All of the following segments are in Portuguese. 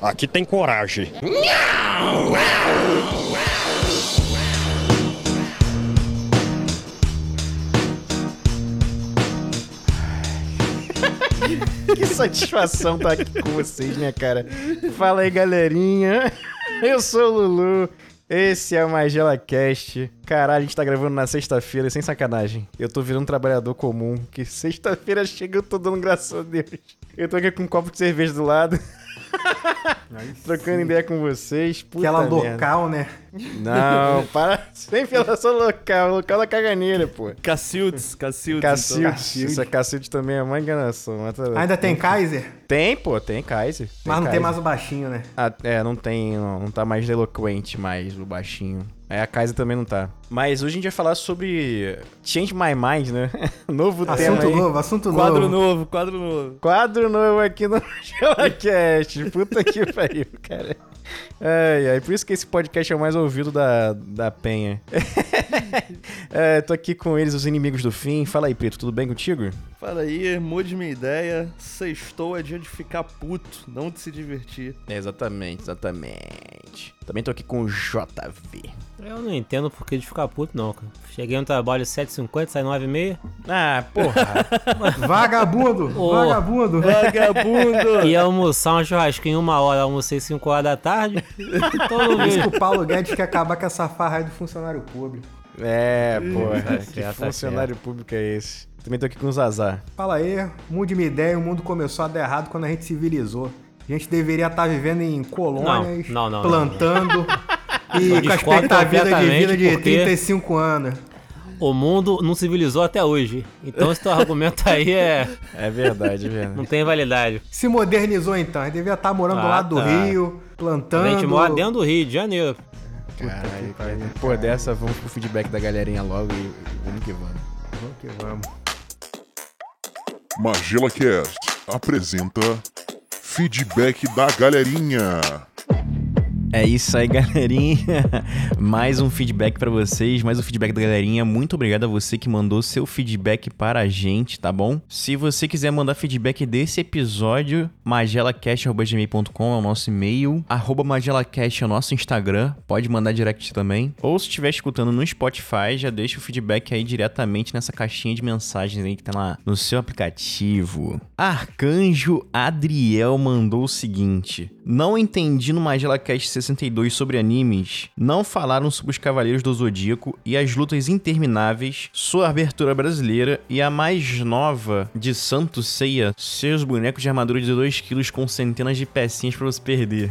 aqui tem coragem. Que satisfação estar aqui com vocês, minha cara. Fala aí, galerinha. Eu sou o Lulu. Esse é o Magela Cast. Caralho, a gente tá gravando na sexta-feira, sem sacanagem. Eu tô virando um trabalhador comum, que sexta-feira chega eu tô dando graças a Deus. Eu tô aqui com um copo de cerveja do lado. Trocando ideia com vocês. Puta Aquela merda. local, né? Não, para. Sempre relação local. Local da caganeira, pô. Cacildes, Cacildes. então. Cacilde. Cacilde. Essa Cacilde também é uma enganação. mas Ainda tem Kaiser, Tem, pô, tem Kaiser. mas não tem Kaiser. mais o baixinho, né? Ah, é, não tem, não, não tá mais eloquente mais o baixinho. É, a Kaiser também não tá. Mas hoje a gente vai falar sobre Change My Mind, né? Novo tema Assunto aí. novo, assunto Quadro novo. novo, quadro novo. Quadro novo aqui no GelaCast. Puta que pariu, cara. Ai, ai, por isso que esse podcast é o mais ouvido da, da Penha. é, tô aqui com eles, os inimigos do fim. Fala aí, Preto, tudo bem contigo? Fala aí, mude minha ideia. Sextou é dia de ficar puto, não de se divertir. exatamente, exatamente. Também tô aqui com o JV. Eu não entendo por que de ficar puto, não, cara. Cheguei no trabalho 7h50, sai 9h30. Ah, porra. Vagabundo, Ô. vagabundo. Vagabundo! Ia almoçar um churrasquinho uma hora, almocei 5 horas da tarde. Não Por isso vejo. que o Paulo Guedes quer acabar com essa farra aí do funcionário público. É, porra. Tá que certo, tá funcionário público é esse? Também tô aqui com o Zazar. Fala aí, mude minha ideia, o mundo começou a dar errado quando a gente civilizou. A gente deveria estar vivendo em colônias, Não, não, não, plantando e com a expectativa de vida de porque- 35 anos. O mundo não civilizou até hoje. Então esse teu argumento aí é. É verdade, é não verdade. tem validade. Se modernizou então, a gente devia estar morando do Ah, lado tá. do rio, plantando. A gente mora dentro do Rio de Janeiro. Caralho, cara. Pô, dessa, vamos pro feedback da galerinha logo e vamos que vamos. Vamos que vamos. Magela Cast apresenta Feedback da Galerinha. É isso aí, galerinha. Mais um feedback pra vocês, mais um feedback da galerinha. Muito obrigado a você que mandou seu feedback para a gente, tá bom? Se você quiser mandar feedback desse episódio, magelacast.gmail.com é o nosso e-mail, arroba magelacast é o nosso Instagram, pode mandar direct também. Ou se estiver escutando no Spotify, já deixa o feedback aí diretamente nessa caixinha de mensagens aí que tá lá no seu aplicativo. Arcanjo Adriel mandou o seguinte: Não entendi no MagelaCast 62 sobre animes, não falaram sobre os Cavaleiros do Zodíaco e as lutas intermináveis, sua abertura brasileira e a mais nova de Santo Ceia, seus bonecos de armadura de 2kg com centenas de pecinhas pra você perder.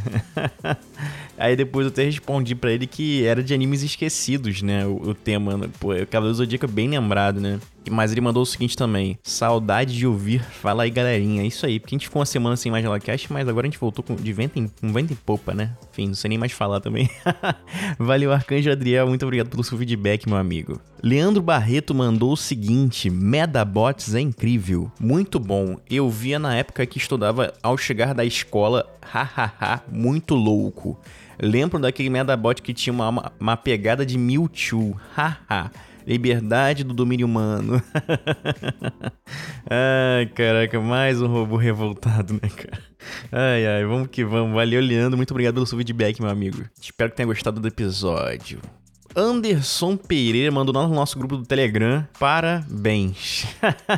Aí depois eu até respondi pra ele que era de animes esquecidos, né? O, o tema, né? Pô, o Cavaleiro do Zodíaco é bem lembrado, né? Mas ele mandou o seguinte também: Saudade de ouvir. Fala aí, galerinha. É isso aí, porque a gente ficou uma semana sem mais Gelacast, mas agora a gente voltou com, de vento em, vento em popa, né? Enfim, não sei nem mais falar também. Valeu, Arcanjo Adriel. Muito obrigado pelo seu feedback, meu amigo. Leandro Barreto mandou o seguinte: Medabots é incrível. Muito bom. Eu via na época que estudava ao chegar da escola. Hahaha, muito louco. Lembro daquele Medabot que tinha uma, uma pegada de Mewtwo. Haha. Liberdade do domínio humano. ai, caraca, mais um robô revoltado, né, cara? Ai, ai, vamos que vamos. Valeu, Leandro. Muito obrigado pelo seu feedback, meu amigo. Espero que tenha gostado do episódio. Anderson Pereira mandou no nosso grupo do Telegram. Parabéns.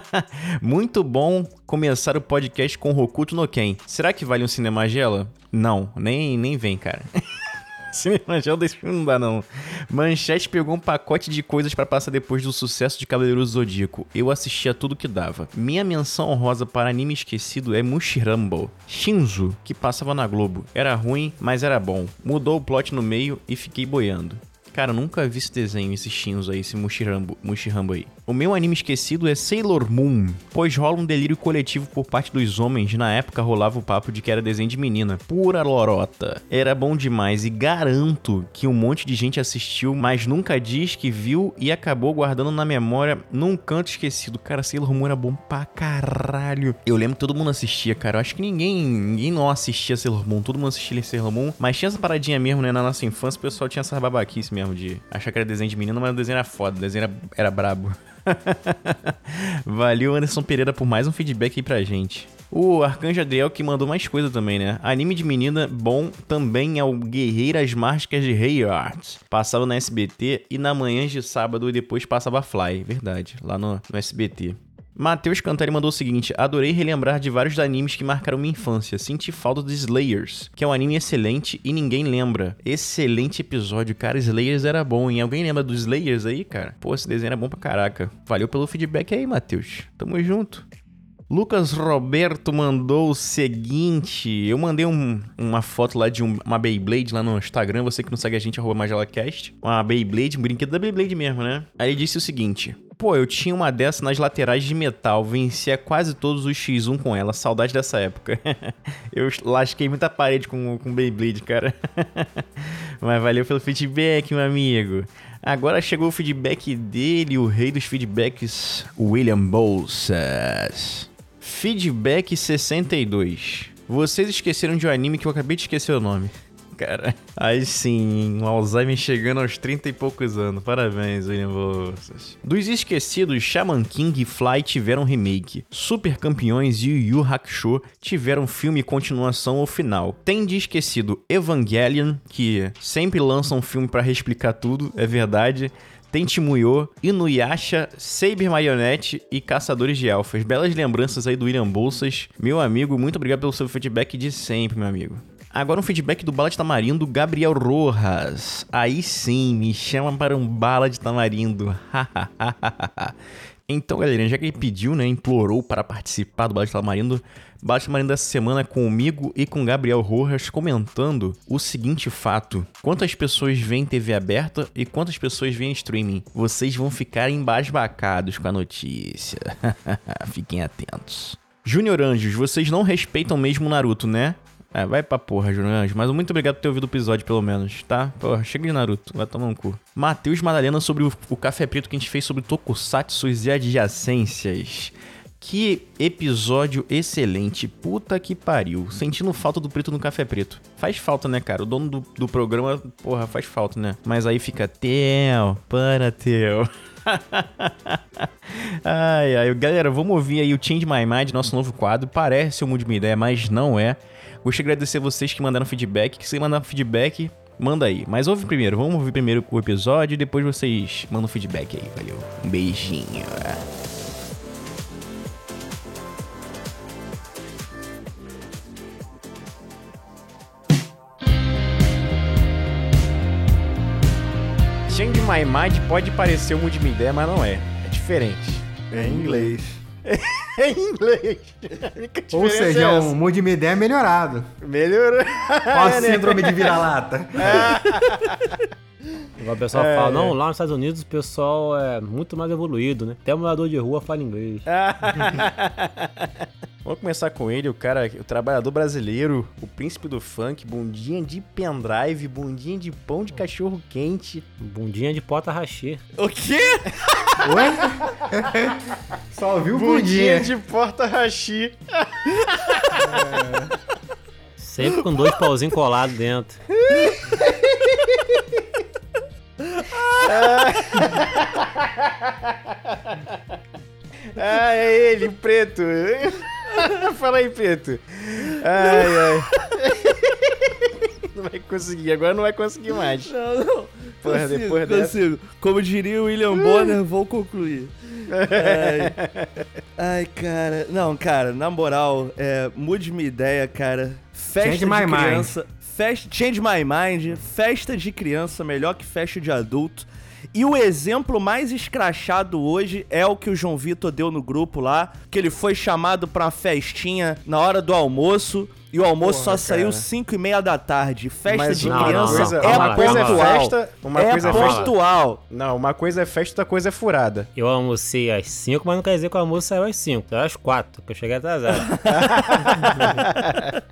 Muito bom começar o podcast com Rokuto no Ken. Será que vale um Cinemagela? Não, nem, nem vem, cara. Cinemagela desse filme não dá, não. Manchete pegou um pacote de coisas pra passar depois do sucesso de Cavaleiro Zodíaco. Eu assistia tudo que dava. Minha menção honrosa para anime esquecido é Mushirambo. Shinzo, que passava na Globo. Era ruim, mas era bom. Mudou o plot no meio e fiquei boiando. Cara, nunca vi esse desenho, esse Shinzo aí, esse Mushirambo, Mushirambo aí. O meu anime esquecido é Sailor Moon, pois rola um delírio coletivo por parte dos homens. Na época rolava o papo de que era desenho de menina. Pura lorota. Era bom demais e garanto que um monte de gente assistiu, mas nunca diz que viu e acabou guardando na memória num canto esquecido. Cara, Sailor Moon era bom pra caralho. Eu lembro que todo mundo assistia, cara. Eu acho que ninguém, ninguém não assistia Sailor Moon, todo mundo assistia Sailor Moon, mas tinha essa paradinha mesmo, né? Na nossa infância, o pessoal tinha essa babaquice mesmo de achar que era desenho de menino, mas o desenho era foda, o desenho era, era brabo. Valeu, Anderson Pereira, por mais um feedback aí pra gente. O Arcanjo Adriel que mandou mais coisa também, né? Anime de menina bom também é o Guerreiras Mágicas de Rei Arts. Passava na SBT e na manhã de sábado e depois passava Fly. Verdade, lá no, no SBT. Matheus Cantari mandou o seguinte: Adorei relembrar de vários animes que marcaram minha infância. Senti falta de Slayers, que é um anime excelente e ninguém lembra. Excelente episódio, cara. Slayers era bom, hein? Alguém lembra dos Slayers aí, cara? Pô, esse desenho era bom pra caraca. Valeu pelo feedback aí, Matheus. Tamo junto. Lucas Roberto mandou o seguinte: eu mandei um- uma foto lá de um- uma Beyblade lá no Instagram, você que não segue a gente, arroba MagelaCast. Uma Beyblade, um brinquedo da Beyblade mesmo, né? Aí ele disse o seguinte: Pô, eu tinha uma dessa nas laterais de metal, vencia quase todos os X1 com ela, saudade dessa época. eu lasquei muita parede com, com Beyblade, cara. Mas valeu pelo feedback, meu amigo. Agora chegou o feedback dele, o rei dos feedbacks, William Bolsas. Feedback 62. Vocês esqueceram de um anime que eu acabei de esquecer o nome. Cara, aí sim, um Alzheimer chegando aos 30 e poucos anos. Parabéns, William Bolsas. Dos esquecidos, Shaman King e Fly tiveram remake. Super Campeões e Yu Yu Hakusho tiveram filme continuação ou final. Tem de esquecido Evangelion, que sempre lança um filme pra reexplicar tudo, é verdade. Tem Timuyo, Inuyasha, Saber Marionette e Caçadores de Elfas. Belas lembranças aí do William Bolsas. Meu amigo, muito obrigado pelo seu feedback de sempre, meu amigo. Agora um feedback do Bala de Tamarindo, Gabriel Rojas. Aí sim, me chama para um Bala de Tamarindo. então, galerinha, já que ele pediu, né, implorou para participar do Bala de Tamarindo, Bala de Tamarindo dessa semana comigo e com Gabriel Rojas comentando o seguinte fato. Quantas pessoas veem TV aberta e quantas pessoas veem streaming? Vocês vão ficar embasbacados com a notícia. Fiquem atentos. Júnior Anjos, vocês não respeitam mesmo o Naruto, né? É, vai pra porra, Júnior Anjos. Mas muito obrigado por ter ouvido o episódio, pelo menos, tá? Porra, chega de Naruto, vai tomar um cu. Matheus Madalena sobre o, o café preto que a gente fez sobre Tokusatsu e adjacências. Que episódio excelente. Puta que pariu. Sentindo falta do preto no café preto. Faz falta, né, cara? O dono do, do programa, porra, faz falta, né? Mas aí fica Theo, para Theo. ai, ai. Galera, vamos ouvir aí o Change My Mind, nosso novo quadro. Parece um mude minha ideia, mas não é. Gostaria de agradecer vocês que mandaram feedback. Que se mandar feedback, manda aí. Mas ouve primeiro. Vamos ouvir primeiro o episódio e depois vocês mandam feedback aí. Valeu. Um beijinho. Change My Mind pode parecer um ideia, mas não é. É diferente. É em inglês. É em inglês. Ou seja, é é um mude minha ideia melhorado. Melhorou. Qual a síndrome de vira-lata? O pessoal fala, não, lá nos Estados Unidos o pessoal é muito mais evoluído, né? Até o morador de rua fala inglês. Vamos começar com ele, o cara, o trabalhador brasileiro, o príncipe do funk, bundinha de pendrive, bundinha de pão de cachorro quente. Bundinha de porta rachê. O quê? Oi? Só ouviu o bundinha. De porta rachi. Sempre com dois pauzinhos colados dentro. Ah, é ele, preto. Fala aí, preto. Ai, ai. Não vai conseguir, agora não vai conseguir mais. Não, não. Porra, consigo, depois dessa- consigo. Como diria o William Bonner, vou concluir. Ai. Ai, cara. Não, cara, na moral, é, mude minha ideia, cara. Festa Change de my mind. criança. Festa, change my mind. Festa de criança melhor que festa de adulto. E o exemplo mais escrachado hoje é o que o João Vitor deu no grupo lá, que ele foi chamado pra uma festinha na hora do almoço. E o almoço Porra, só saiu cara. 5 e meia da tarde. Festa Mas de uma criança coisa- é uma coisa é pontual. festa, uma é coisa é pontual. Não, uma coisa é festa, outra coisa é furada. Eu almocei às 5, mas não quer dizer que o almoço saiu às 5. Saiu às 4, que eu cheguei atrasado.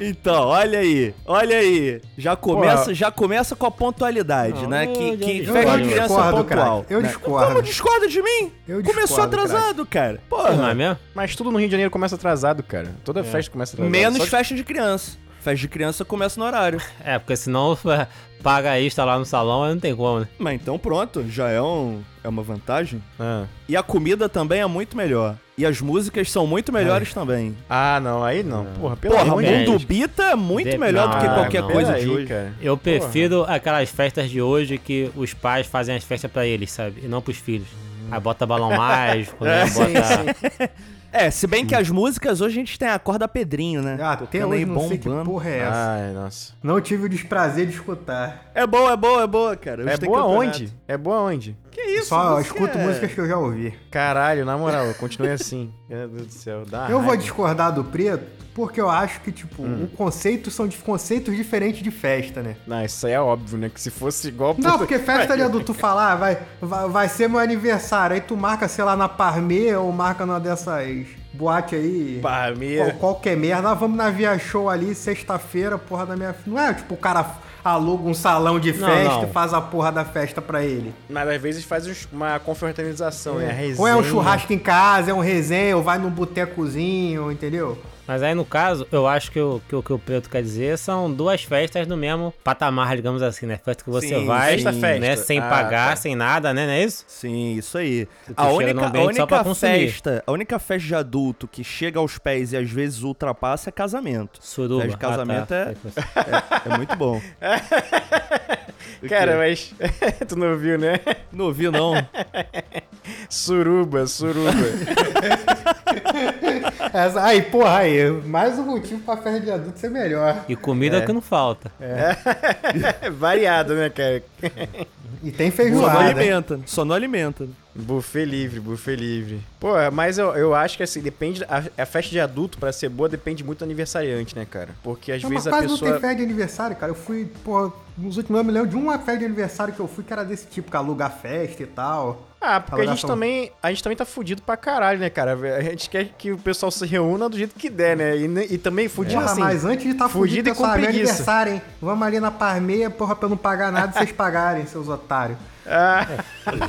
Então, olha aí, olha aí. Já começa, já começa com a pontualidade, Não, né? eu Que, discordo. festa Eu de criança discordo, pontual. craque. Eu né? discordo. Como discorda de mim? Eu Começou discordo, atrasado, cara. Não Porra. é mesmo? Mas tudo no Rio de Janeiro começo atrasado, cara. Toda festa começa atrasada. Menos festa de criança. Festa de criança começa no horário. É, porque senão paga extra lá no salão, aí não tem como, né? Mas então pronto, já é, um, é uma vantagem. Ah. E a comida também é muito melhor. E as músicas são muito melhores também. Ah, não, aí não. Porra, pelo Porra, amor de Depende. Mundo Bita é muito Dep- melhor do que não, qualquer não. coisa Peraí, de hoje. cara. Eu prefiro aquelas festas de hoje que os pais fazem as festas pra eles, sabe? E não pros filhos. Aí bota balão mágico, né? Bota. É, se bem que as músicas hoje a gente tem a corda Pedrinho, né? Ah, Até Tocando hoje aí não sei que porra é essa. Ai, nossa. Não tive o desprazer de escutar. É boa, é boa, é boa, cara. Hoje É tem boa campeonato. onde? É boa onde? Que isso? Só você escuto é- músicas que eu já ouvi. Caralho, na moral, continue assim. Meu Deus do céu, dá Eu vou raiva. discordar do preto porque eu acho que, tipo, Hum. o conceito são de conceitos diferentes de festa, né? Não, isso aí é óbvio, né? Que se fosse igual... Não, porque festa de adulto, tu falar, vai, vai, vai ser meu aniversário, aí tu marca, sei lá, na Parmê ou marca numa dessas boate aí. Minha... qualquer merda, ah, vamos na Via Show ali, sexta-feira, porra da minha. Não é tipo o cara aluga um salão de Não, festa não. e faz a porra da festa pra ele. Mas às vezes faz uma confraternização, né? A resenha. Ou é um churrasco em casa, é um resenha, ou vai num botecozinho, entendeu? Mas aí, no caso, eu acho que o que, o que o Preto quer dizer são duas festas no mesmo patamar, digamos assim, né? Festa que você Sim, vai, festa, festa. né? Sem Ah, pagar, tá. sem nada, né? Não é isso? Sim, isso aí. tu A única, a única festa, a única festa de adulto que chega aos pés e às vezes ultrapassa é casamento. Suruba. Festa de casamento Ah, tá. É muito bom. Cara, mas... tu não viu, né? Não ouviu, não? Suruba, suruba. Essa, aí, porra, aí, mais um motivo pra festa de adulto ser melhor. E comida é o que não falta. Variado, né, cara? E tem Só não feijoada. alimenta. Só não alimenta. Buffet livre, buffet livre. Pô, mas eu, eu acho que assim, depende. A, a festa de adulto, pra ser boa, depende muito do aniversariante, né, cara? Porque às Não, mas vezes a quase não pessoa. tem festa de aniversário, cara. Eu fui, porra, nos últimos anos eu me lembro de uma festa de aniversário que eu fui que era desse tipo, que aluga festa e tal. Ah, porque a gente também. A gente também tá fudido pra caralho, né, cara? A gente quer que o pessoal se reúna do jeito que der, né? E, e também fudido Porra, assim. mas antes de tá fudido fudido, e com é meu preguiça. aniversário, hein? Vamos ali na Parmeia, porra, pra eu não pagar nada vocês pagarem, seus otários. Ah,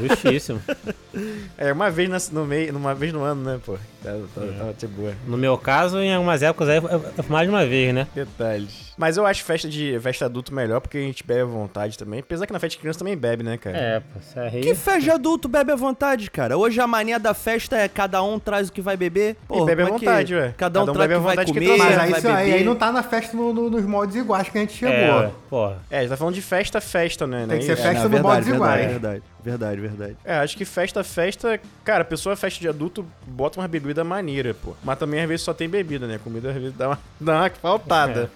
Justíssimo. é uma vez na- no meio, uma vez no ano, né, pô? Tá, tá, tá de boa. No meu caso, em algumas épocas aí, mais de uma vez, né? Detalhes. Mas eu acho festa de festa adulto melhor porque a gente bebe à vontade também. Apesar que na festa de criança também bebe, né, cara? É, pô, isso aí. Que festa de adulto bebe à vontade, cara? Hoje a mania da festa é cada um traz o que vai beber. Porra, bebe à é que vontade, ué. Cada um, Cada um traz bebe o à que vai vontade que comer, trouxer. Mas aí, vai aí, aí não tá na festa no- no- nos moldes iguais que a gente chegou. É, porra. É, a gente tá falando de festa, festa, né? Tem que né? ser É, festa É, no modos verdade, iguais. Verdade, verdade, verdade. É, acho que festa, festa. Cara, a pessoa festa de adulto bota uma bebida maneira, pô. Mas também às vezes só tem bebida, né? Comida às vezes dá uma, dá uma faltada.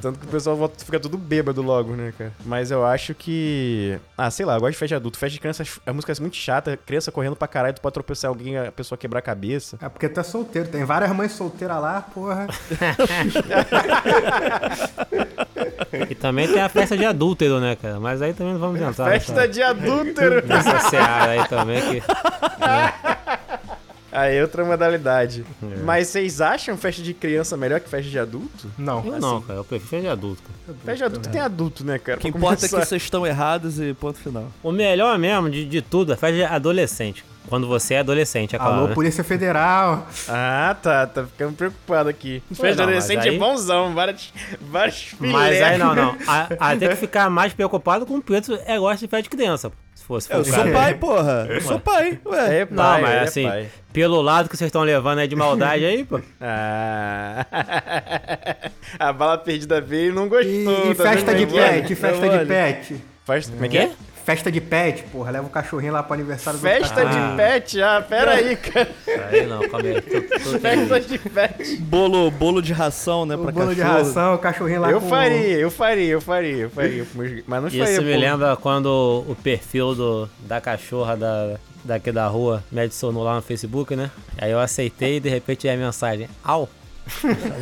Tanto que o pessoal volta- fica tudo bêbado logo, né, cara? Mas eu acho que. Ah, sei lá, eu gosto de festa de adulto. Festa de criança, a música é muito chata. Criança correndo pra caralho, tu pode tropeçar alguém, a pessoa quebrar a cabeça. É porque tu é solteiro. Tem várias mães solteiras lá, porra. E também tem a festa de adúltero, né, cara? Mas aí também não vamos entrar Festa de adúltero! nessa, nessa seara aí também que... Aí é outra modalidade. É. Mas vocês acham festa de criança melhor que festa de adulto? Não. Eu não, cara. Eu prefiro festa de adulto, cara. Festa de adulto tem adulto, né, cara? O que importa é que vocês estão errados e ponto final. O melhor mesmo de, de tudo é festa de adolescente. Quando você é adolescente, é claro, Alô, né? Polícia Federal. Ah, tá. Tá ficando preocupado aqui. Festa de adolescente aí- é bonzão. Vários, vários filé. Mas aí não, não. A, a tem que ficar mais preocupado com o preto é gosta de festa de criança. Se fosse Eu o sou cara. pai, porra. Eu sou pai. Ué. É Não, pai, mas é assim, pai. pelo lado que vocês estão levando aí de maldade aí, pô. Ah. A bala perdida veio e não gostou. E, e festa vendo? de pet, festa de pet. Festa, como é que é? Festa de pet, porra. Leva o cachorrinho lá pro aniversário do Festa de pet? Ah, pera aí, cara. Aí não, calma aí. Tô, tô Festa de pet. Bolo, bolo de ração, né, O pra bolo de cachorro. ração, o cachorrinho lá Eu com... faria, eu faria, eu faria, eu faria. Mas não faria. Isso me pô. lembra quando o perfil do, da cachorra da, daqui da rua me adicionou lá no Facebook, né? Aí eu aceitei e de repente veio a mensagem. Au!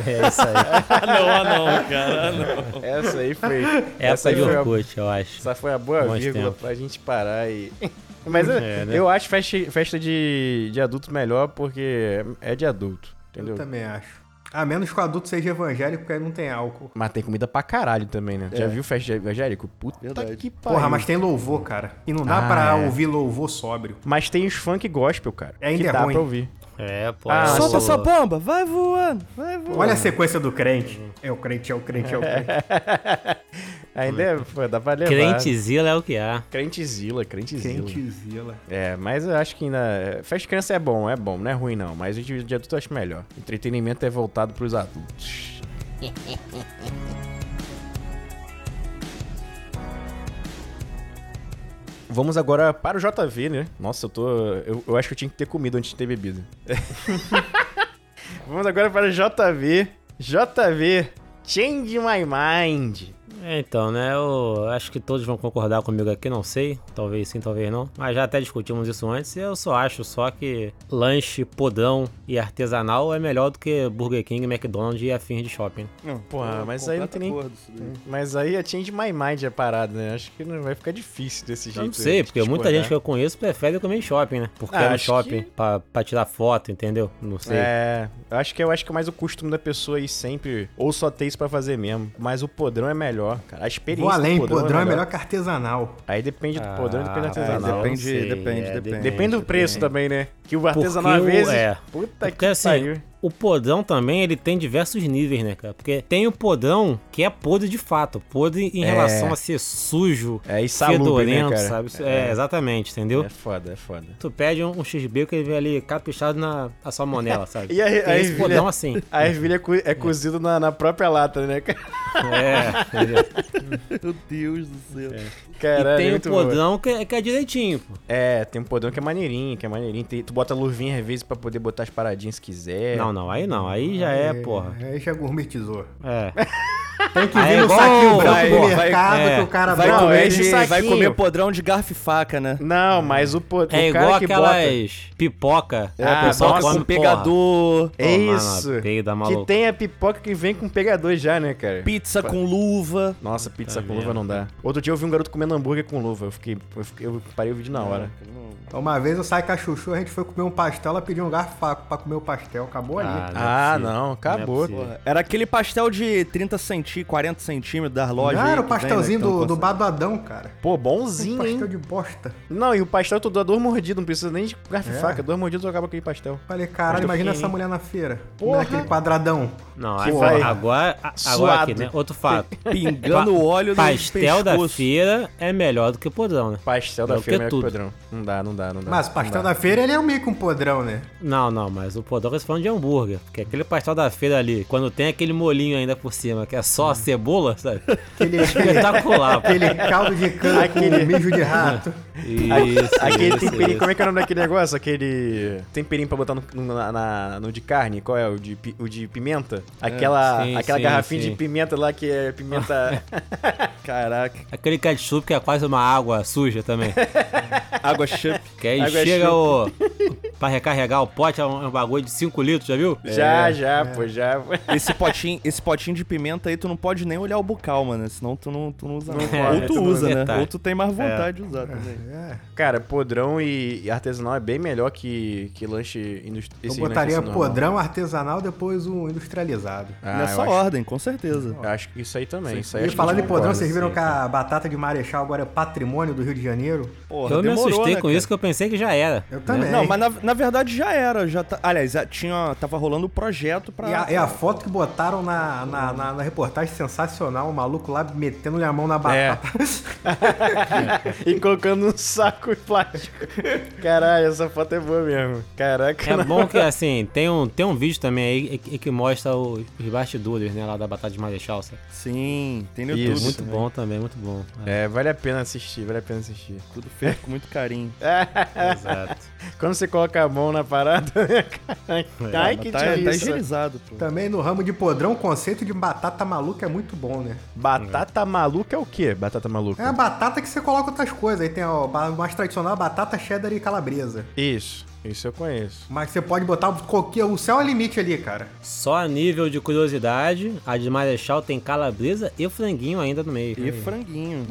É isso aí. não, não, cara, não. Essa aí foi. Essa aí de a- Orkut, eu acho. Essa foi a boa Bons vírgula tempos. pra gente parar e. Mas eu- É, né? eu acho festa, festa de, de adulto melhor porque é de adulto, entendeu? Eu também acho. A menos que o adulto seja evangélico, porque aí não tem álcool. Mas tem comida pra caralho também, né? Já viu festa de evangélico? Puta Verdade. que pariu. Porra, mas tem louvor, cara. E não dá Ah, pra é. ouvir louvor sóbrio. Mas tem os funk gospel, cara. Ainda que é dá ruim. pra ouvir. É, pô. Ah, Solta essa bomba, vai voando, vai voando. Olha a sequência do crente. É o crente, é o crente, é o crente. Ainda é, pô, dá pra levar. Crentezila é o que há. Crentezila, crentezila. Crentezila. É, mas eu acho que ainda. Festa de criança é bom, é bom, não é ruim não. Mas o de adulto eu acho melhor. Entretenimento é voltado pros adultos. Vamos agora para o JV, né? Nossa, eu tô. Eu, eu acho que eu tinha que ter comido antes de ter bebido. Vamos agora para o JV. JV, Change My Mind. É, então, né? Eu acho que todos vão concordar comigo aqui, não sei. Talvez sim, talvez não. Mas já até discutimos isso antes. e Eu só acho só que lanche, podrão e artesanal é melhor do que Burger King, McDonald's e afins de shopping. Não, Porra, mas aí não tem nem- daí. Mas aí a Change My Mind é parada, né? Acho que não vai ficar difícil desse Eu jeito. não sei, porque muita discordar. gente que eu conheço prefere comer em shopping, né? Porque Ah, é no acho shopping, que- pra, pra tirar foto, entendeu? Não sei. É, eu acho que eu acho que é mais o costume da pessoa ir sempre ou só ter isso pra fazer mesmo. Mas o podrão é melhor, cara. A experiência Vou além, do podrão é melhor que artesanal. Aí depende do podrão e depende do Ah, artesanal. depende, sei, depende, é, depende. Depende do preço depende. também, né? Que o artesanal às Porque o- vezes. é. Puta Porque que assim, pariu. O podrão também, ele tem diversos níveis, né, cara? Porque tem o podrão que é podre de fato. Podre em É. relação a ser sujo, É né, fedorento, cara? sabe? É, exatamente, entendeu? É foda, é foda. Tu pede um, um x-bacon e vem ali caprichado na, na salmonela, sabe? E a- tem a esse ervilha? podrão assim. A ervilha é, co- é cozida na, na própria lata, né, cara? É, entendeu? Meu Deus do céu. Caralho, e tem o muito boa. podrão que, é- que é direitinho, pô. É, tem um podrão que é maneirinho, que é maneirinho. Tem- tu bota luvinha às vezes pra poder botar as paradinhas se quiser. Não, não, aí não. Aí já é, porra. Aí já gourmetizou. É. Tem que Ah, vir é no igual- saquinho branco vai- do vai- mercado é, que o cara Vai, Não, bota. comer de- vai comer podrão de garfo e faca, né? Não, mas o, po- É o cara igual que aquelas pipoca. É, Ah, a pessoa nossa, com pegador, É isso. peida, Que tem a pipoca que vem com pegador já, né, cara? pizza com luva. Nossa, pizza Tá com luva não dá. Outro dia eu vi um garoto comendo hambúrguer com luva. Eu fiquei. Eu, fiquei, eu parei o vídeo na hora. Uma vez eu saí com a Chuchu, a gente foi comer um pastel, ela pediu um garfo faco pra comer o pastel. Acabou ali. Ah, Ah, é possível. não, acabou. é possível. Era aquele pastel de 30 centímetros, 40 centímetros das lojas. Não, aí era o vem, né, pastelzinho do, do com- Badadão, cara. Pô, Um bonzinho, pastel hein? de bosta. Não, e o pastel tu dá dois mordidos, não precisa nem de garfo e É. faca. Dois mordidos tu acaba com aquele pastel. Falei, caralho, Pastel imagina essa mulher na feira. Porra. Aquele quadradão. Não, agora, vai agora, a- agora suado. aqui, né? Outro fato. Pingando o óleo no Pastel da feira é melhor do que podrão, né? Pastel da É o feira é melhor que tudo. padrão. Não dá, não dá, não dá. Mas o pastel da feira, ele é meio que um podrão, né? Não, não, mas o podrão você falando de hambúrguer. Porque aquele pastel da feira ali, quando tem aquele molinho ainda por cima, que é só cebola, sabe? Aquele, Espetacular, pô. aquele caldo de cana Aquele- com mijo de rato. Isso, Aquele isso, temperinho, isso. como é que é o nome daquele negócio? Aquele temperinho pra botar no, no- na- na- no de carne, qual é? O de, o de pimenta? Aquela, sim, aquela sim, garrafinha sim. de pimenta lá que é pimenta. Caraca. Aquele ketchup que é quase uma água suja também. Água chup. Que aí Água chega o. pra recarregar o pote, é um, é um bagulho de 5 litros, já viu? já, já, pô, já. Esse potinho, esse potinho de pimenta aí, tu não pode nem olhar o bucal, mano. Senão tu não, tu não usa. Não pode, Ou tu tu usa, né? Ou tu tem mais vontade de usar também. É. Cara, podrão e, artesanal é bem melhor que, que lanche industrial. Eu botaria podrão artesanal, depois o industrializado. Nessa ordem, com certeza. Eu acho que isso aí também. Isso aí E acho falando a em podrão, vocês viram sim. que a batata de Marechal agora é patrimônio do Rio de Janeiro? Porra, Eu me demorou, assustei né, com cara? isso que eu pensei que já era. Eu também. Não, mas na, na verdade já era. Já tá, aliás, já tinha, tava rolando o projeto pra. E a, e a foto que botaram na, na, na- na reportagem sensacional, o maluco lá metendo a mão na É. batata. e colocando um saco de plástico. Caralho, essa foto é boa mesmo. Caraca. É não. bom que, assim, tem um, tem um vídeo também aí que, que mostra os bastidores, né, lá da Batata de Marechal, sabe? Sim, tem no Isso. YouTube. Muito também. bom também, muito bom. É, É, vale a pena assistir, vale a pena assistir. Tudo feito com muito carinho. exato. Quando você coloca a mão na parada, né, cara? Ai, que tá, tá higienizado, pô. Também no ramo de podrão, o conceito de batata maluca é muito bom, né? Batata maluca é o quê? Batata maluca? É a batata que você coloca outras coisas. Aí tem ó, o mais tradicional, a batata cheddar e calabresa. Isso, isso eu conheço. Mas você pode botar qualquer. O céu é limite ali, cara. Só a nível de curiosidade, a de Marechal tem calabresa e franguinho ainda no meio. E franguinho.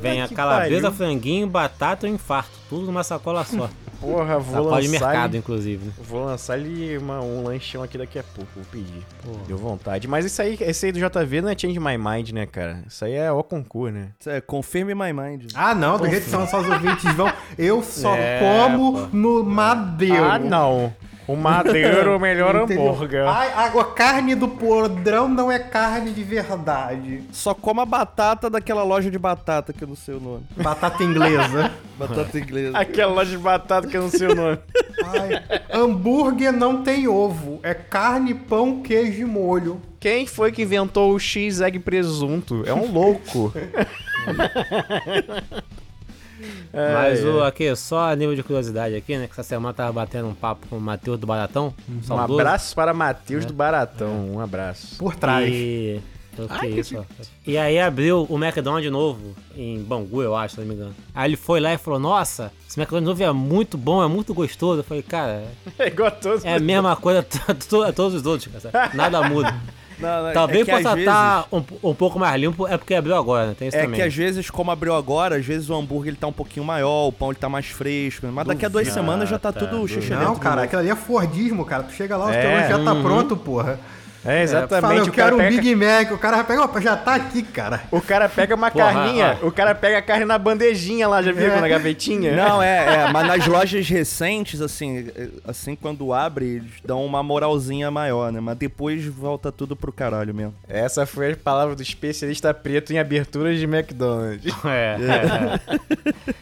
Vem a calabresa, pariu. franguinho, batata e infarto. Tudo numa sacola só. Porra, vou Sacola de lançar. mercado, ele- inclusive. né? Vou lançar ele uma- um lanchão aqui daqui a pouco, vou pedir. Deu vontade. Mas isso aí, esse aí do JV não é Change My Mind, né, cara? Isso aí é o concurso, né? Isso é, confirme my mind. Ah, não, do jeito que são só os ouvintes vão. Eu só É, como no Madeu. Ah, não. O madeiro, o melhor Entendeu? hambúrguer. Ai, a, a carne do podrão não é carne de verdade. Só coma batata daquela loja de batata que eu não sei o nome. Batata inglesa. Batata inglesa. Aquela loja de batata que eu não sei o nome. Ai, hambúrguer não tem ovo. É carne, pão, queijo e molho. Quem foi que inventou o X-Egg presunto? É um louco. Mas É, o, aqui, só a nível de curiosidade aqui, né? Que essa semana tava batendo um papo com o Matheus do Baratão. Um saudoso. abraço para Matheus do Baratão. Um abraço. Por trás. E... O que isso, ó. E aí abriu o McDonald's de novo, em Bangu, eu acho, se não me engano. Aí ele foi lá e falou, nossa, esse McDonald's novo é muito bom, é muito gostoso. Eu falei, cara, É igual a todos. é a mesma coisa a todos os outros, cara. Nada muda. Não, não, Talvez é que às possa vezes- estar um, um pouco mais limpo, é porque abriu agora, né? Tem isso É também. que às vezes, como abriu agora, às vezes o hambúrguer ele tá um pouquinho maior, o pão ele tá mais fresco. Mas daqui a duas semanas já tá tudo xixi Não, cara, aquilo ali é Fordismo, cara. Tu chega lá, o É, teu já tá pronto, porra. É, fala, exatamente. eu o, cara quero um pega, Big Mac. O cara vai pegar, opa, já tá aqui, cara. o cara pega uma Porra, carninha, ó. o cara pega a carne na bandejinha lá, já viu? É. Na gavetinha? Não, é, é, mas nas lojas recentes, assim, é, assim, quando abre, eles dão uma moralzinha maior, né? Mas depois volta tudo pro caralho mesmo. Essa foi a palavra do especialista preto em aberturas de McDonald's. É, é,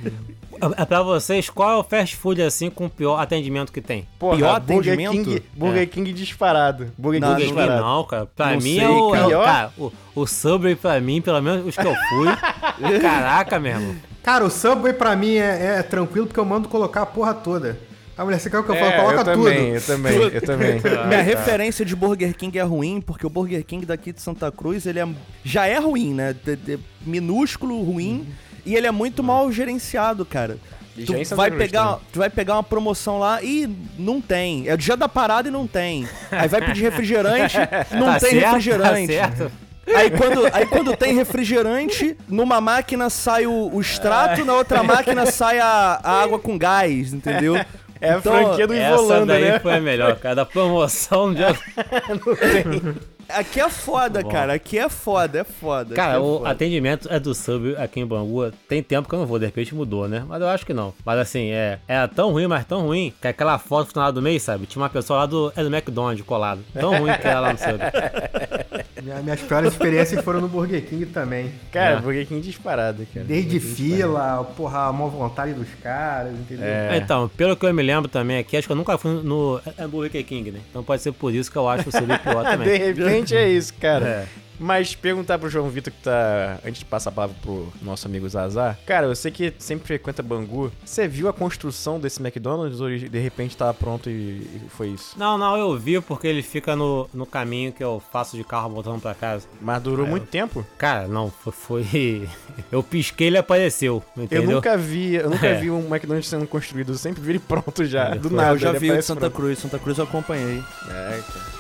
é. É pra vocês, qual é o fast food assim com o pior atendimento que tem? Porra, Pior Burger atendimento? King, Burger King disparado. Burger Não, King Burger King disparado. não, cara. Pra Não mim sei, é o. é o- pior? cara, o, o Subway pra mim, pelo menos os que eu fui. caraca, meu irmão. Cara, o Subway pra mim é, é tranquilo porque eu mando colocar a porra toda. A mulher, você quer o que eu falo? É, Coloca eu tudo. também, eu também, eu também. Minha referência de Burger King é ruim, porque o Burger King daqui de Santa Cruz, ele é, já é ruim, né? De- de- minúsculo, ruim, e ele é muito mal gerenciado, cara. Tu já vai, pegar, também. tu vai pegar uma promoção lá e não tem. É o dia da parada e não tem. Aí vai pedir refrigerante, não Tá tem certo, refrigerante. Tá certo. Aí quando, aí quando tem refrigerante, numa máquina sai o, o extrato, na outra máquina sai a, a água com gás, entendeu? É a Então, franquia do Essa daí né? foi a melhor, cara. Da promoção de. Aqui é foda, Bom. cara. Aqui é foda, é foda. Cara, é o foda. atendimento é do Subway aqui em Bangu. Tem tempo que eu não vou, de repente mudou, né? Mas eu acho que não. Mas assim, é, é tão ruim, mas tão ruim, que aquela foto no final do mês, sabe? Tinha uma pessoa lá do, é do McDonald's colado. Tão ruim que era lá no Subway. Minha- minhas piores experiências foram no Burger King também. Cara, É. Burger King disparado, cara. Desde fila, porra, a má vontade dos caras, entendeu? É. Então, pelo que eu me lembro também aqui, acho que eu nunca fui no é Burger King, né? Então pode ser por isso que eu acho o Subway pior De também. Repente é isso, cara. É. Mas perguntar pro João Vitor que tá. Antes de passar a palavra pro nosso amigo Zazar. Cara, eu sei que sempre frequenta Bangu. Você viu a construção desse McDonald's ou de repente tava pronto e e foi isso? Não, não, eu vi porque ele fica no, no caminho que eu faço de carro voltando pra casa. Mas durou muito tempo? Cara, não, foi. foi- Eu pisquei e ele apareceu, Eu entendeu? nunca vi, eu nunca É. vi um McDonald's sendo construído. Eu sempre vi ele pronto já. do foi. nada. eu já ele vi de aparece Santa pronto. Cruz. Santa Cruz eu acompanhei. É, cara.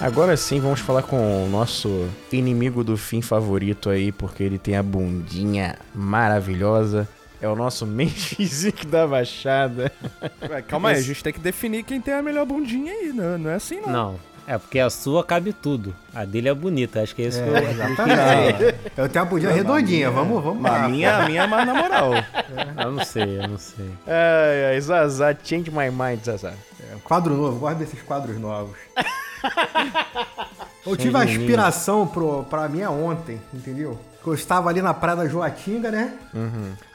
Agora sim, vamos falar com o nosso inimigo do fim favorito aí, porque ele tem a bundinha maravilhosa. É o nosso main physique da Baixada. Ué, calma aí, a gente tem que definir quem tem a melhor bundinha aí, né? Não é assim, não. Não, é porque a sua cabe tudo. A dele é bonita, acho que é isso que eu. É, exatamente. Eu tenho a bundinha redondinha, vamos, vamos Mas lá. a minha, a minha é mais na moral. Eu não sei, eu não sei. Ai, ai, Zazá, change my mind, Zazá. Quadro novo, gosto desses quadros novos. Eu tive a inspiração pro, pra minha ontem, entendeu? Que eu estava ali na praia da Joatinga, né?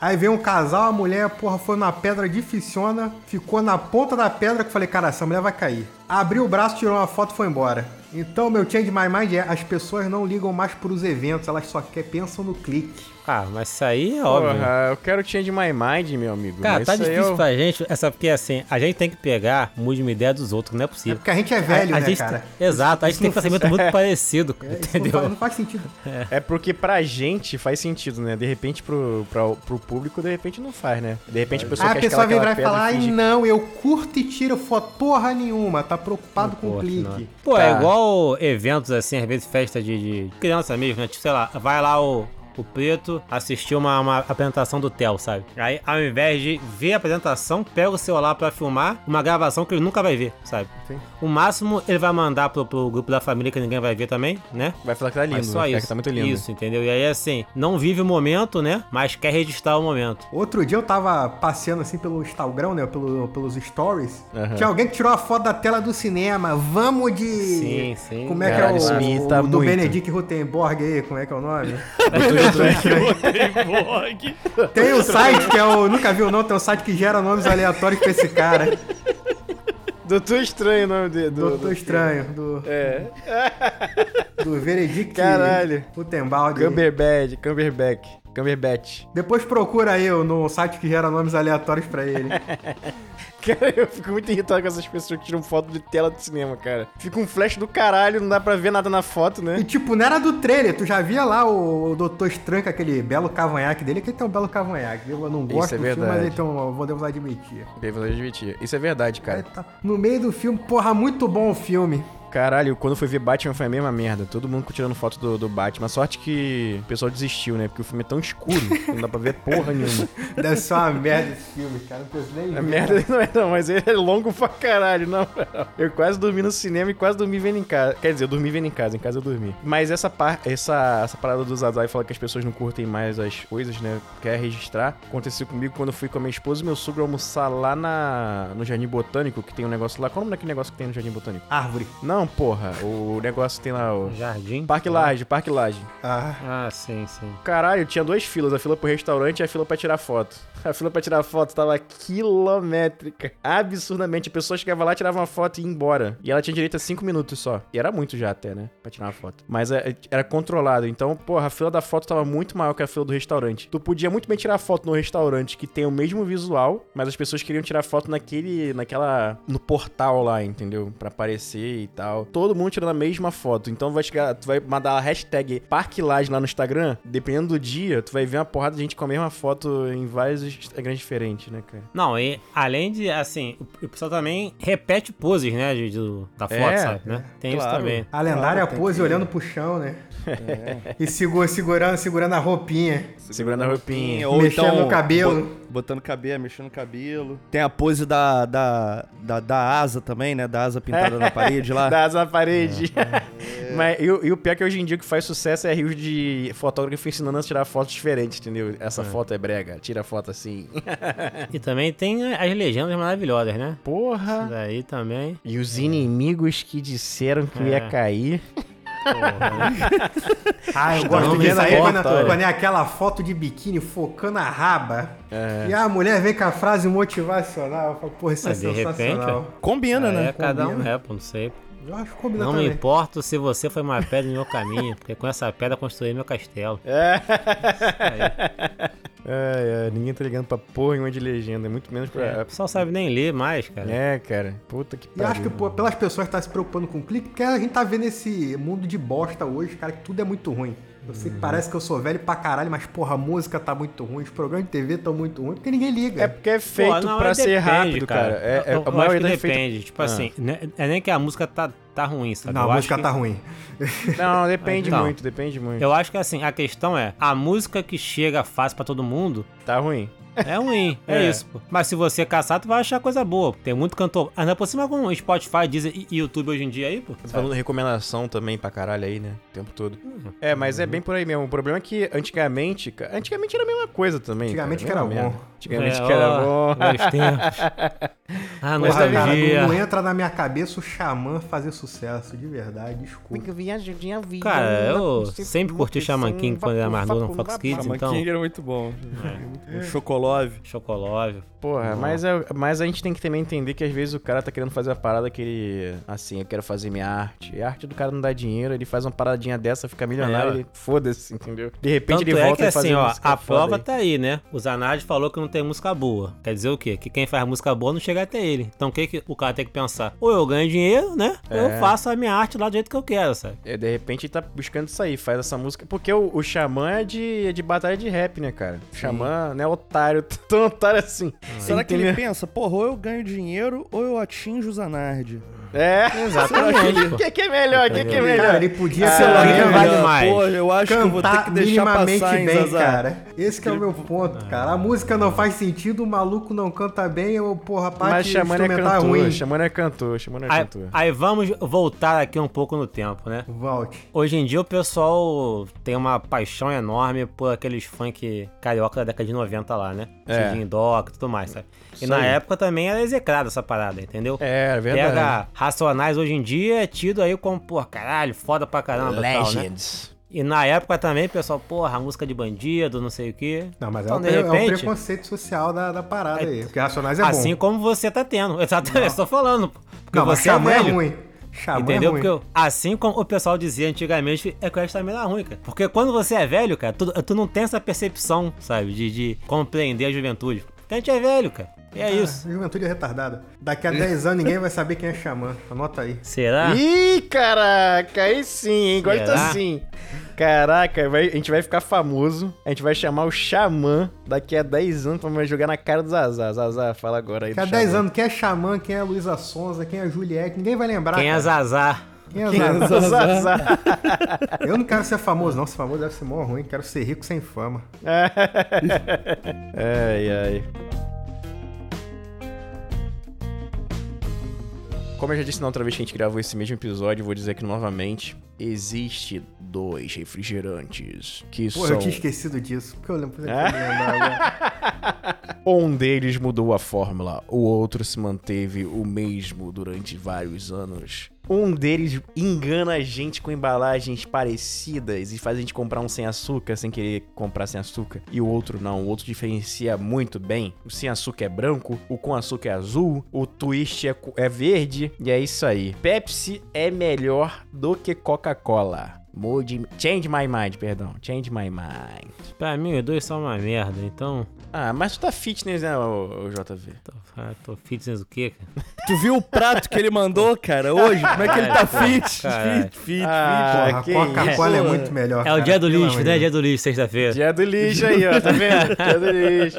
Aí veio um casal, a mulher, porra, foi na pedra dificiona, ficou na ponta da pedra que eu falei, cara, essa mulher vai cair. Abriu o braço, tirou uma foto e foi embora. Então, meu change my mind é, as pessoas não ligam mais pros eventos, elas só quer, pensam no clique. Ah, mas isso aí é óbvio. Porra, eu quero change my mind, meu amigo. Cara, mas tá difícil eu- pra gente, essa porque assim, a gente tem que pegar a mesma ideia dos outros, não é É possível. porque a gente é velho, a, a né, gente cara? exato, a gente tem um pensamento muito parecido, É, isso não entendeu? faz, não faz sentido. É porque pra gente faz sentido, né? De repente pro, pra, pro público, de repente não faz, né? De repente a pessoa Aí a quer pessoa vem e falar, ai e finge- não, eu curto e tiro foto porra nenhuma, tá preocupado com o clique. não. Pô, é Tá. igual eventos assim, às vezes festa de, de criança mesmo, né? Tipo, sei lá, vai lá o, o Preto, assistir uma, uma apresentação do Theo, sabe? Aí, ao invés de ver a apresentação, pega o celular pra filmar uma gravação que ele nunca vai ver, sabe? Sim. O máximo ele vai mandar pro, pro grupo da família que ninguém vai ver também, né? Vai falar que tá lindo, Mas só isso. que tá muito lindo. Isso, entendeu? E aí, assim, não vive o momento, né? Mas quer registrar o momento. Outro dia eu tava passeando assim pelo Instagram, né? Pelo, pelos stories. Aham. Tinha alguém que tirou a foto da tela do cinema. Vamos de. Sim, sim. Como é Caralho, que é o, irrita o do muito. Benedict Rutenborg aí? Como é que é o nome? Tem um site que é o. Nunca viu, não? Tem um site que gera nomes aleatórios pra esse cara. Doutor Estranho o nome dele. Do, Doutor Estranho. Do, É. do Benedict Caralho. Rutenborg. Cumberbatch, Cumberbatch, Cumberbatch. Depois procura aí no site que gera nomes aleatórios pra ele. Cara, eu fico muito irritado com essas pessoas que tiram foto de tela de cinema, cara. Fica um flash do caralho, não dá pra ver nada na foto, E né? tipo, não era do trailer, tu já via lá o, o Doutor Estranho com aquele belo cavanhaque dele, que ele tem um belo cavanhaque. Eu não gosto é do filme, verdade. mas um, podemos admitir. Devo admitir. Isso é verdade, cara. tá no meio do filme, porra, muito bom o filme. Caralho, quando fui ver Batman foi a mesma merda. Todo mundo tirando foto do, do Batman. Sorte que o pessoal desistiu, né? Porque o filme é tão escuro que não dá pra ver porra nenhuma. Deve ser uma merda esse filme, cara. Não preciso nem É ver. merda não é não, mas ele é longo pra caralho, não. Eu quase dormi no cinema e quase dormi vendo em casa. Quer dizer, eu dormi vendo em casa, em casa eu dormi. Mas essa, par... essa, essa parada do Zazai fala que as pessoas não curtem mais as coisas, né? Quer registrar. Aconteceu comigo quando eu fui com a minha esposa e meu sogro almoçar lá na... no Jardim Botânico, que tem um negócio lá. Qual é o nome daquele negócio que tem no Jardim Botânico? Árvore. Não, porra. O negócio tem lá. O... Jardim? Parque Laje, Parque Laje. Ah, Ah, sim, sim. Caralho, tinha duas filas, a fila pro restaurante e a fila pra tirar foto. A fila pra tirar foto tava quilométrica. Absurdamente. A pessoa chegava lá, tirava uma foto e ia embora. E ela tinha direito a cinco minutos só. E era muito já até, né? Pra tirar uma foto. Mas é, era controlado. Então, porra, a fila da foto tava muito maior que a fila do restaurante. Tu podia muito bem tirar foto no restaurante que tem o mesmo visual, mas as pessoas queriam tirar foto naquele. naquela. no portal lá, entendeu? Pra aparecer e tal. Todo mundo tirando a mesma foto. Então vai chegar. Tu vai mandar a hashtag Parquilagem lá no Instagram. Dependendo do dia, tu vai ver uma porrada de gente com a mesma foto em vários Instagrams diferentes, né, cara? Não, e além de, assim, o pessoal também repete poses, né, de, do- da foto, É, sabe, né? Tem isso claro. também. a lendária pose que- olhando pro chão, né? E segura, segurando, segurando a roupinha. Segurando a roupinha. Ou Mexendo então, no cabelo. Bo- botando cabelo, mexendo no cabelo. Tem a pose da, da, da, da asa também, né? Da asa pintada na parede lá. Dá asa na parede. Mas, e, o- e o pior é que hoje em dia o que faz sucesso é rios de fotógrafo ensinando a tirar fotos diferentes, entendeu? Essa foto é brega, tira a foto assim. E também tem as legendas maravilhosas, né? Porra! Daí também. E os inimigos que disseram que ia É. cair. Ah, eu gosto Não, disso aí quando, é aquela foto de biquíni focando a raba. É. E a mulher vem com a frase motivacional. Eu falo, porra, isso é Mas de repente, sensacional. Combina, Aí né? é cada um, Combina. é, pô, não sei. Eu acho que combina Não me também. importo se você foi uma pedra no meu caminho, porque com essa pedra construí meu castelo. É. É, é, ninguém tá ligando pra porra nenhuma de legenda, muito menos pra. É, o pessoal sabe nem ler mais, cara. É, cara. Puta que E eu acho que pariu. pô, pelas pessoas estar se preocupando com o clique, porque a gente tá vendo esse mundo de bosta hoje, cara, que tudo é muito ruim. Eu sei que parece que eu sou velho pra caralho, mas porra, a música tá muito ruim, os programas de TV estão muito ruins, porque ninguém liga. É porque é feito Pô, não, pra é, ser depende, rápido, cara. É, é, eu, a eu acho maioria que feita- depende. Tipo Ah. assim, né, é nem que a música tá, tá ruim, sabe? Não, Eu a música que- tá ruim. Não, depende Então. muito, depende muito. Eu acho que assim, a questão é, a música que chega fácil pra todo mundo Tá ruim. É ruim, é, É. isso, pô. Mas se você caçar, tu vai achar coisa boa. Tem muito cantor. Ainda por cima com Spotify, Deezer e YouTube hoje em dia aí, pô. Tô falando de recomendação também pra caralho aí, né? O tempo todo. É, mas é bem por aí mesmo. O problema é que antigamente, antigamente era a mesma coisa também. Antigamente cara, que era mesma bom. Antigamente É, que era ó, bom. Ah, Porra, cara, não, não entra na minha cabeça o Xamã fazer sucesso, de verdade, desculpa. viajadinha vida. Cara, eu sempre curti Shaman King quando era mais novo no Fox Kids, então. King era muito bom. O Chocolove. Chocolove. Porra, mas, é, mas a gente tem que também entender que às vezes o cara tá querendo fazer uma parada que ele. Assim, eu quero fazer minha arte. E a arte do cara não dá dinheiro, ele faz uma paradinha dessa, fica milionário, É. ele foda-se, entendeu? De repente Tanto ele é volta que e faz assim, ó, a prova aí. tá aí, né? O Zanardi falou que não tem música boa. Quer dizer o quê? Que quem faz música boa não chega até ele. Então o que, que o cara tem que pensar? Ou eu ganho dinheiro, né? Ou É. eu faço a minha arte lá do jeito que eu quero, sabe? É, de repente ele tá buscando isso aí, faz essa música. Porque o, o Xamã é de, é de batalha de rap, né, cara? O Xamã não é otário, tão otário assim. Será que ele pensa, porra, ou eu ganho dinheiro ou eu atinjo o Zanardi? É. Exatamente, O que, que é melhor? O que, que é melhor? Cara, ele podia Ah, ser que mesmo, vale mais. Pô, eu acho que eu vou ter que cantar deixar minimamente passar, hein, bem, Zazá? cara. Esse que é o meu ponto, cara. A música não faz sentido, o maluco não canta bem, ou porra, a parte Mas Xamã é é cantor. ruim. Xamã é cantor. Xamã é Aí, cantor. aí vamos voltar aqui um pouco no tempo, né? Volte. Hoje em dia o pessoal tem uma paixão enorme por aqueles funk carioca da década de 90 lá, né? É. Cidinho Doc e tudo mais, sabe? E na aí. época também era execrada essa parada, entendeu? É, é verdade. Pega Racionais hoje em dia é tido aí como, pô, caralho, foda pra caramba e tal, né? Legends. E na época também, pessoal, porra, música de bandido, não sei o quê. Não, mas Então, é, o, de pre- é repente- preconceito social da, da parada aí. Porque Racionais é assim bom. como você tá tendo. Exatamente, estou falando. Porque Não, mas você é Xamã é velho. ruim. Xamã Entendeu? é ruim. Porque assim como o pessoal dizia antigamente, é que o resto também era ruim, cara. Porque quando você é velho, cara, tu, tu não tem essa percepção, sabe, de, de compreender a juventude. Porque a gente é velho, cara. E é isso. Ah, juventude é retardada. Daqui a 10 anos ninguém vai saber quem é Xamã. Anota aí. Será? Ih, caraca, aí sim, hein? Gosto Será? assim. Caraca, vai- a gente vai ficar famoso. A gente vai chamar o Xamã daqui a 10 anos pra jogar na cara do Zazá. Zazá, fala agora aí. Daqui a do 10 Xamã. anos, quem é Xamã, quem é Luísa Sonza, quem é Juliette, ninguém vai lembrar. Quem é cara. Zazá? Quem é Quem é Zazá? Eu não quero ser famoso, não. Ser famoso deve ser mó ruim. Quero ser rico sem fama. ai, ai. Como eu já disse na outra vez que a gente gravou esse mesmo episódio, vou dizer aqui novamente: existe dois refrigerantes que Porra, são. eu tinha esquecido disso. Porque eu lembro. eu É? agora. Um deles mudou a fórmula, o outro se manteve o mesmo durante vários anos. Um deles engana a gente com embalagens parecidas e faz a gente comprar um sem açúcar sem querer comprar sem açúcar. E o outro não, o outro diferencia muito bem. O sem açúcar é branco, o com açúcar é azul, o twist é, é verde. E é isso aí. Pepsi é melhor do que Coca-Cola. Mude, change my mind, perdão. Change my mind. Pra mim, os dois são uma merda, então. Ah, mas tu tá fitness, né, o, JV? Tô, ah, tô fitness o quê, cara? Tu viu o prato que ele mandou, cara, hoje? Como é que ele tá Caralho, fit? caralho. Fit, fit, Ah, Porra, a que Coca-Cola é isso. muito melhor. É o cara, dia do pelo lixo, amor de né? Deus. Dia do lixo, sexta-feira. Dia do lixo aí, ó, tá vendo? Dia do lixo.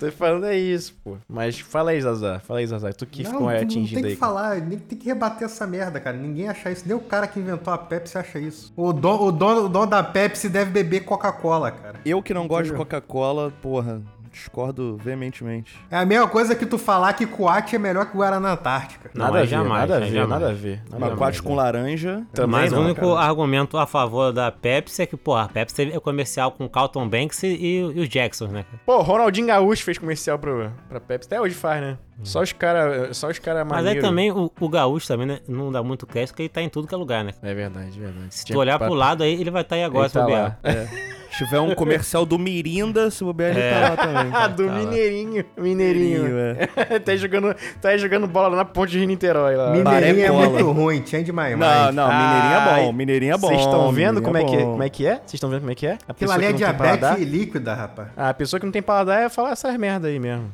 Tô falando é isso, pô. Mas fala aí, Zazá. Fala aí, Zazá. Tu que Não, ficou tu não atingido tem aí. que falar, nem tem que rebater essa merda, cara. Ninguém acha isso. Nem o cara que inventou a Pepsi acha isso. O dono, o dono, o dono da Pepsi deve beber Coca-Cola, cara. Eu que não gosto de? Coca-Cola, porra, discordo veementemente. É a mesma coisa que tu falar que Coate é melhor que Guaraná Antártica. Não, nada a aí ver, jamais, nada a aí ver, jamais. nada a ver. Nada a ver. Com laranja. Também Mas o único cara. argumento a favor da Pepsi é que, pô, a Pepsi teve comercial com Carlton Banks e, e os Jacksons, né? Pô, Ronaldinho Gaúcho fez comercial pro, pra Pepsi. Até hoje faz, né? Só os caras só os cara Mas aí também o, o Gaúcho também né, não dá muito crédito, porque ele tá em tudo que é lugar, né? É verdade, é verdade. Se tu olhar pro lado aí, ele vai estar aí agora, Ele se tá bobear. lá. Se tiver um comercial do Mirinda, se bobear, ele tá lá também. Ah, do Tá lá. Mineirinho. Mineirinho. Mineirinho, é. tá, aí jogando, tá aí jogando bola lá na ponte de Niterói. Lá. Mineirinho é muito ruim, change my mind. Não, não, Mineirinho é bom, Ai, Mineirinho é bom. Vocês estão vendo como é, que, bom. como é que é? Vocês estão vendo como é que é? A Aquilo pessoa ali é que não tem paladar- diabetes líquida, rapaz. Ah, a pessoa que não tem paladar é falar essas merda aí mesmo.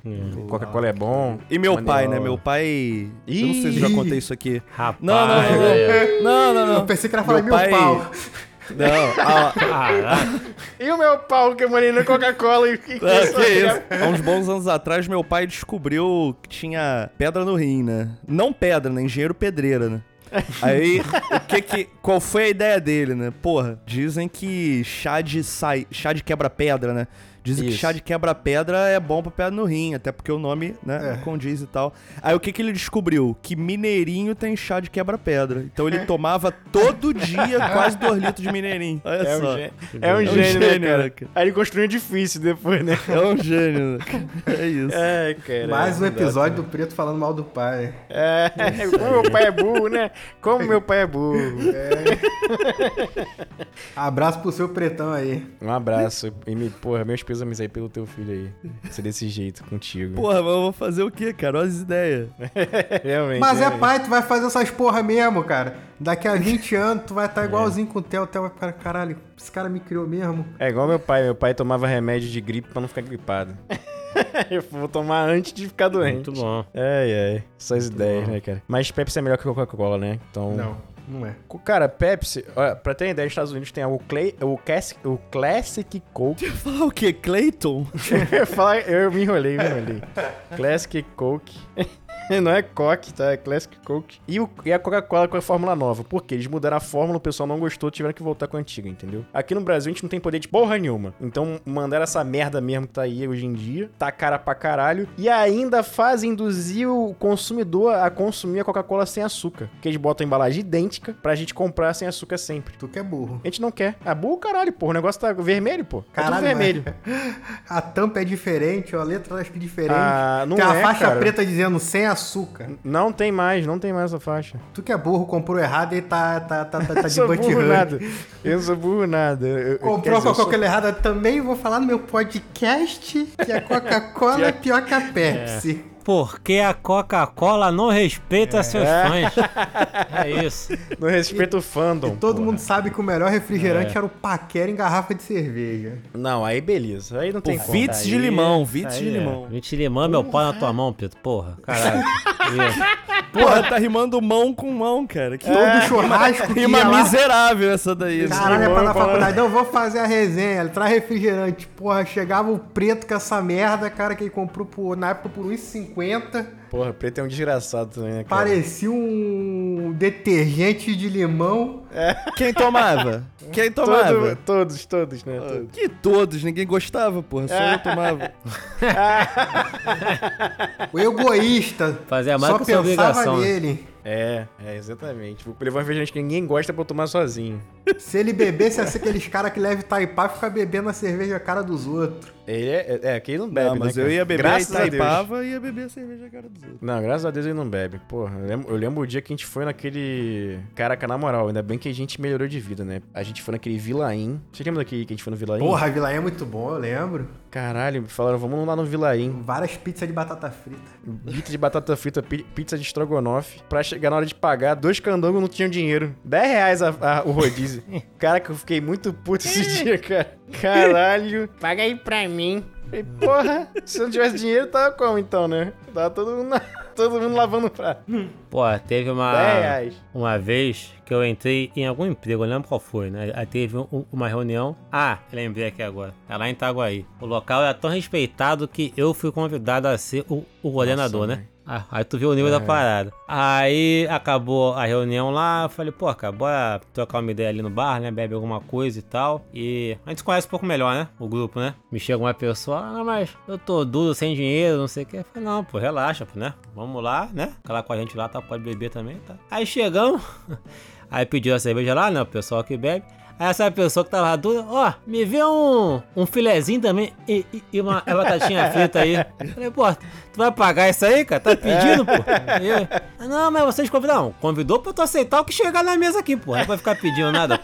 Coca-Cola é bom. E meu pai, né? Meu pai. Eu não sei se eu já Ih. contei isso aqui. Rapaz, Não, não, não. velho. Não, não, não. Eu pensei que era falar Meu meu pai- pau. Não, ah. E o meu pau que eu morei na Coca-Cola e que, Ah, que isso? Há uns bons anos atrás, meu pai descobriu que tinha pedra no rim, né? Não pedra, né? Engenheiro pedreira, né? Aí, o que que... Qual foi a ideia dele, né? Porra, dizem que chá de, sai, chá de quebra-pedra, né? Dizem que Isso. chá de quebra-pedra é bom pra pedra no rim, até porque o nome, né, É. condiz e tal. Aí o que que ele descobriu? Que mineirinho tem chá de quebra-pedra. Então ele tomava todo dia quase 2 litros de mineirinho. Olha É um, só. gênio, é um um gênio, né, gênio, cara? né, cara? Aí ele construiu um edifício depois, né? É um gênio, né? É isso. É, cara. Mais um episódio do Preto falando mal do pai. É, como meu pai é burro, né? Como meu pai é burro. Abraço pro seu pretão aí. Um abraço. E, me, porra, meus pêsames aí pelo teu filho aí. Ser desse jeito contigo. Porra, mas eu vou fazer o quê, cara? Olha as ideias. realmente. Mas é realmente. pai, tu vai fazer essas porra mesmo, cara. Daqui a 20 anos tu vai estar igualzinho com o Theo. O Theo vai ficar, caralho, esse cara me criou mesmo. É igual meu pai. Meu pai tomava remédio de gripe pra não ficar gripado. Eu vou tomar antes de ficar doente. Muito bom. Ai, ai. Essas ideias, né, cara? Mas Pepsi é melhor que Coca-Cola, né? Então. Não, não é. Cara, Pepsi, olha, pra ter ideia, nos Estados Unidos tem o, Clay, o, Classic, o Classic Coke. Falar o quê? Clayton? eu, ia falar- eu me enrolei, me enrolei. Classic Coke. não é Coke, tá? É Classic Coke. E, o- e a Coca-Cola com a fórmula nova. Por quê? Eles mudaram a fórmula, o pessoal não gostou, tiveram que voltar com a antiga, entendeu? Aqui no Brasil a gente não tem poder de porra nenhuma. Então mandaram essa merda mesmo que tá aí hoje em dia. Tá cara pra caralho. E ainda fazem induzir o consumidor a consumir a Coca-Cola sem açúcar. Que eles botam a embalagem idêntica pra gente comprar sem açúcar sempre. Tu que é burro. A gente não quer. Ah, burro caralho, pô. O negócio tá vermelho, pô. Tá tudo Caralho, vermelho. mas- A tampa é diferente, a letra acho que é diferente. Ah, não Tem a é, faixa cara. preta dizendo sem açúcar. Não tem mais, não tem mais essa faixa. Tu que é burro, comprou errado e tá, tá, tá, tá, tá de sou butt burro hurt. nada. Eu sou burro nada. Eu- Comprou dizer, a Coca-Cola errada também, vou falar no meu podcast que a Coca-Cola é pior que a Pepsi. Porque a Coca-Cola não respeita seus fãs. É isso. Não respeito o fandom. Todo porra. mundo sabe que o melhor refrigerante era o Paquera em garrafa de cerveja. Não, aí beleza. Aí não tem como. Vitz de Aí- limão, Vitz aí de é. limão. Vinte de limão, meu pau na tua mão, Pito. Porra, caralho. Porra, tá rimando mão com mão, cara. Que Todo churrasco que rima ia lá, miserável essa daí. Caralho, é pra na faculdade. Não, vou fazer a resenha. Ele traz refrigerante. Porra, chegava o preto com essa merda, cara, que ele comprou por, na época por 1,50. Porra, preto é um desgraçado também, né, cara? Parecia um detergente de limão. Quem tomava? Quem Todo- tomava? todos, todos, né? Todos. Que todos, ninguém gostava, porra. Só eu tomava. O egoísta. Fazer a mais só pensava obrigação, né? nele. É, é, exatamente. Vou levar um refrigerante que ninguém gosta pra eu tomar sozinho. Se ele bebesse, ia ser aqueles caras que levam Itaipá e fica bebendo a cerveja a cara dos outros. Ele é, é, é que ele não bebe, Não, mas né, eu cara? ia beber Graças a. Itaipava e ia beber a cerveja a cara dos outros. Não, graças a Deus ele não bebe. Porra, eu lembro, eu lembro o dia que a gente foi naquele. Caraca, na moral, ainda bem que a gente melhorou de vida, né? A gente foi naquele Vilaim. Você lembra daquele que a gente foi no Vilaim? Porra, a Vilaí é muito bom, eu lembro. Caralho, falaram, vamos lá no Vilaim. Várias pizzas de batata frita. Pizza de batata frita, pi- pizza de estrogonofe. Pra chegar na hora de pagar, dois candangos não tinham dinheiro. 10 reais a- a- o rodízio. Caraca, eu fiquei muito puto esse dia, cara. Caralho. Paga aí pra mim. Falei, porra, se eu não tivesse dinheiro, tava como então, né? Tava todo mundo, na- todo mundo lavando prato. Pô, teve uma. 10 reais. Uma vez que eu entrei em algum emprego, eu lembro qual foi, né? Aí teve um- uma reunião. Ah, lembrei aqui agora. É lá em Itaguaí. O local é tão respeitado que eu fui convidado a ser o, o coordenador, né? Ah, aí tu viu o nível da parada. Aí acabou a reunião lá, eu falei, pô, cara, bora trocar uma ideia ali no bar, né? Bebe alguma coisa e tal. E a gente conhece um pouco melhor, né? O grupo, né? Me chega uma pessoa, ah, mas eu tô duro, sem dinheiro, não sei o que. Eu falei, não, pô, relaxa, pô, né? Vamos lá, né? Fica lá com a gente lá, tá? Pode beber também, tá? Aí chegamos, aí pediu a cerveja lá, né? O pessoal que bebe. Essa pessoa que tava dura, ó, me vê um, um filezinho também e, e- uma batatinha frita aí. Falei, pô, tu vai pagar isso aí, cara? Tá pedindo, pô? Eu, "Ah, não, mas vocês convidaram. Convidou pra tu aceitar o que chegar na mesa aqui, pô. Não vai ficar pedindo nada.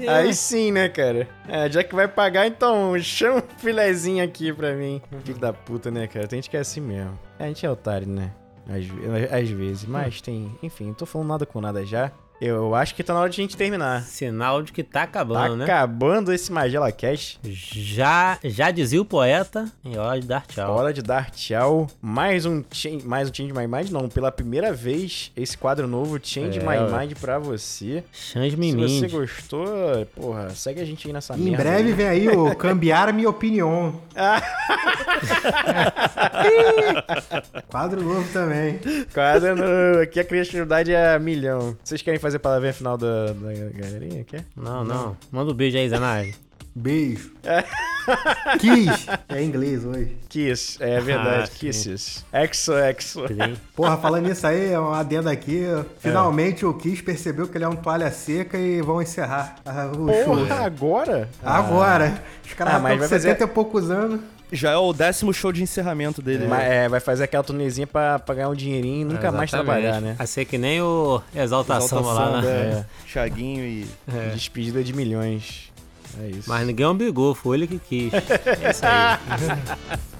Eu, Aí sim, né, cara? É, já que vai pagar, então chama um filezinho aqui pra mim. Filho da puta, né, cara? Tem gente que é assim mesmo. É, a gente é otário, né? Às, às vezes. Mas tem. Enfim, não tô falando nada com nada já. Eu acho que tá na hora de a gente terminar. Sinal de que tá Tá acabando, né? acabando esse Magela Cash. Já, já dizia o poeta, em hora de dar tchau. Hora de dar tchau. Mais um, Change- mais um Change My Mind, não. Pela primeira vez, esse quadro novo, Change É, My. Mind pra você. Change Se me você mind. gostou, porra, segue a gente aí nessa Em merda. breve vem aí o cambiar minha opinião. Quadro novo também. Quadro no... Aqui a criatividade é milhão. Vocês querem fazer palavrinha final da, da galerinha? Quer? Não, não. Manda um beijo aí, Zanardi. Beijo. Kiss. É inglês hoje. Kiss, é verdade, Ah. Kisses. Exo, exo. Sim. Porra, falando nisso aí, é uma adenda aqui. Finalmente o Kiss percebeu que ele é um toalha seca e vão encerrar ah, o show. Porra, agora? Agora. Os caras Ah, estão com vai fazer- 70 e poucos anos. Já é o décimo show de encerramento dele. Mas, né? é, vai fazer aquela turnezinha pra, pra ganhar um dinheirinho e nunca mais Exatamente. trabalhar, né? A ser que nem o Exaltação, lá, né? é. Chaguinho e. Despedida de milhões. É isso. Mas ninguém obrigou, foi ele que quis. É isso aí.